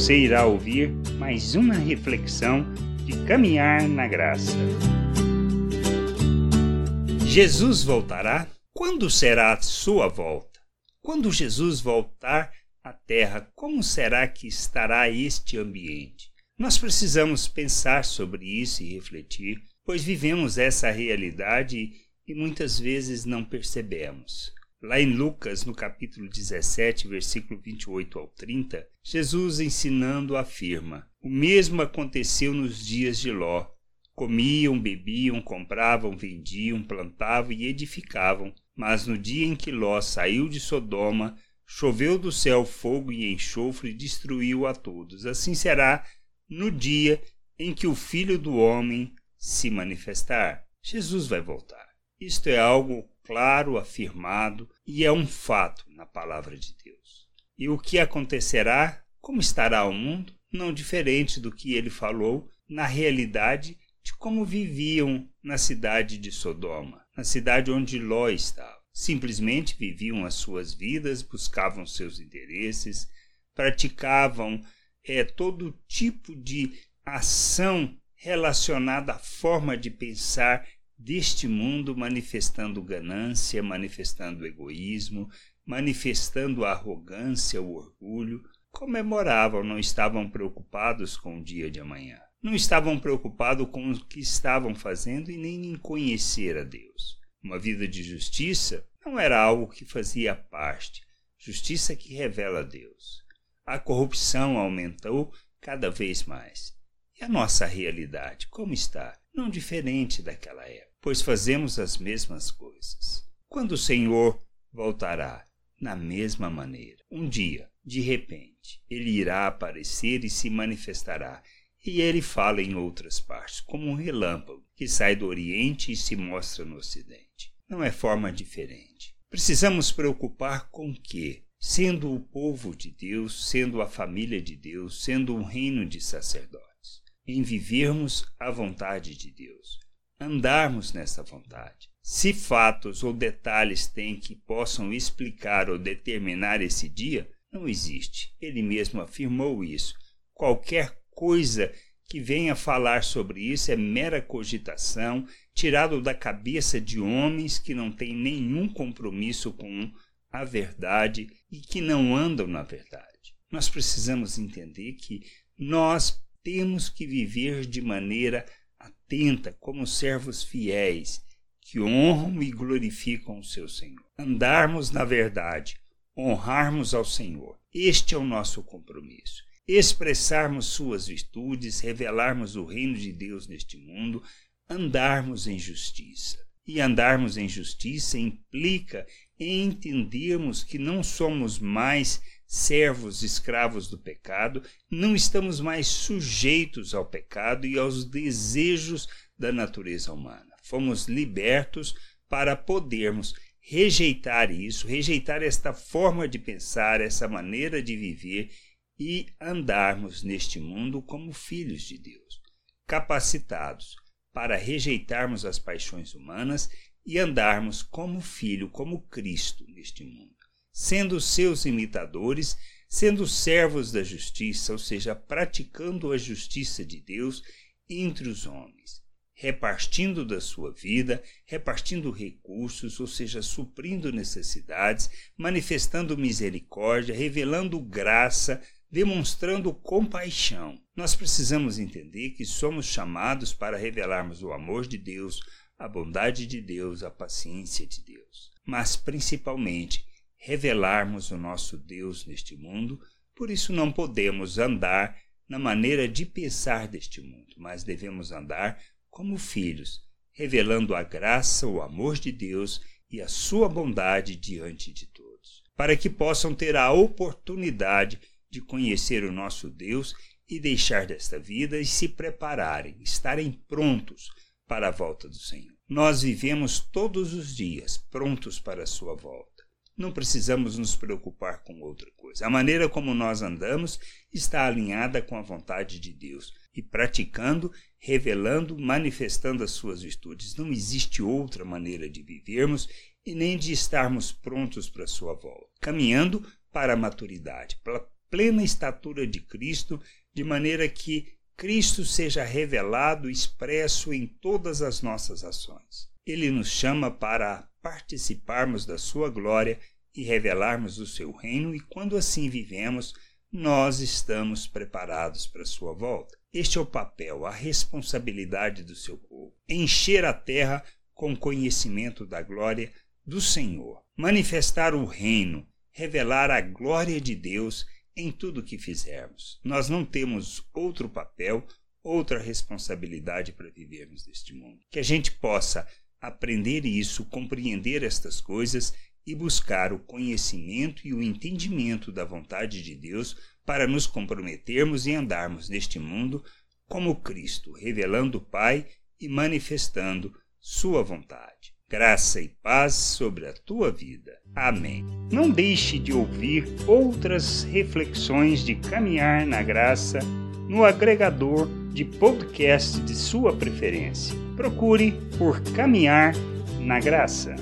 você irá ouvir mais uma reflexão de caminhar na graça. Jesus voltará? Quando será a sua volta? Quando Jesus voltar à terra, como será que estará este ambiente? Nós precisamos pensar sobre isso e refletir, pois vivemos essa realidade e muitas vezes não percebemos. Lá em Lucas, no capítulo 17, versículo 28 ao 30, Jesus ensinando afirma: O mesmo aconteceu nos dias de Ló. Comiam, bebiam, compravam, vendiam, plantavam e edificavam. Mas no dia em que Ló saiu de Sodoma, choveu do céu fogo e enxofre e destruiu a todos. Assim será no dia em que o Filho do Homem se manifestar. Jesus vai voltar. Isto é algo claro, afirmado e é um fato na palavra de Deus. E o que acontecerá, como estará o mundo, não diferente do que ele falou na realidade de como viviam na cidade de Sodoma, na cidade onde Ló estava. Simplesmente viviam as suas vidas, buscavam seus interesses, praticavam é, todo tipo de ação relacionada à forma de pensar deste mundo manifestando ganância, manifestando egoísmo, manifestando arrogância, o orgulho, comemoravam, não estavam preocupados com o dia de amanhã. Não estavam preocupados com o que estavam fazendo e nem em conhecer a Deus. Uma vida de justiça não era algo que fazia parte, justiça que revela a Deus. A corrupção aumentou cada vez mais. E a nossa realidade, como está? Não diferente daquela época pois fazemos as mesmas coisas. Quando o Senhor voltará na mesma maneira, um dia, de repente, ele irá aparecer e se manifestará. E ele fala em outras partes, como um relâmpago que sai do Oriente e se mostra no Ocidente. Não é forma diferente. Precisamos preocupar com que, sendo o povo de Deus, sendo a família de Deus, sendo um reino de sacerdotes, em vivermos a vontade de Deus, andarmos nessa vontade. Se fatos ou detalhes têm que possam explicar ou determinar esse dia, não existe. Ele mesmo afirmou isso. Qualquer coisa que venha falar sobre isso é mera cogitação, tirado da cabeça de homens que não têm nenhum compromisso com a verdade e que não andam na verdade. Nós precisamos entender que nós temos que viver de maneira atenta como servos fiéis que honram e glorificam o seu Senhor. Andarmos na verdade, honrarmos ao Senhor. Este é o nosso compromisso. Expressarmos suas virtudes, revelarmos o reino de Deus neste mundo, andarmos em justiça. E andarmos em justiça implica entendermos que não somos mais servos escravos do pecado, não estamos mais sujeitos ao pecado e aos desejos da natureza humana. Fomos libertos para podermos rejeitar isso, rejeitar esta forma de pensar, essa maneira de viver e andarmos neste mundo como filhos de Deus, capacitados para rejeitarmos as paixões humanas e andarmos como filho, como Cristo neste mundo sendo seus imitadores, sendo servos da justiça, ou seja, praticando a justiça de Deus entre os homens, repartindo da sua vida, repartindo recursos, ou seja, suprindo necessidades, manifestando misericórdia, revelando graça, demonstrando compaixão. Nós precisamos entender que somos chamados para revelarmos o amor de Deus, a bondade de Deus, a paciência de Deus, mas principalmente revelarmos o nosso Deus neste mundo, por isso não podemos andar na maneira de pensar deste mundo, mas devemos andar como filhos, revelando a graça, o amor de Deus e a sua bondade diante de todos, para que possam ter a oportunidade de conhecer o nosso Deus e deixar desta vida e se prepararem, estarem prontos para a volta do Senhor. Nós vivemos todos os dias prontos para a sua volta não precisamos nos preocupar com outra coisa. A maneira como nós andamos está alinhada com a vontade de Deus e praticando, revelando, manifestando as suas virtudes. Não existe outra maneira de vivermos e nem de estarmos prontos para a sua volta. Caminhando para a maturidade, plena estatura de Cristo, de maneira que Cristo seja revelado, expresso em todas as nossas ações. Ele nos chama para participarmos da sua glória e revelarmos o seu reino, e quando assim vivemos, nós estamos preparados para a sua volta. Este é o papel, a responsabilidade do seu povo: encher a terra com conhecimento da glória do Senhor, manifestar o reino, revelar a glória de Deus em tudo que fizermos. Nós não temos outro papel, outra responsabilidade para vivermos neste mundo. Que a gente possa aprender isso, compreender estas coisas e buscar o conhecimento e o entendimento da vontade de Deus para nos comprometermos e andarmos neste mundo como Cristo, revelando o Pai e manifestando Sua vontade graça e paz sobre a tua vida. Amém. Não deixe de ouvir outras reflexões de caminhar na graça no agregador de podcast de sua preferência. Procure por Caminhar na Graça.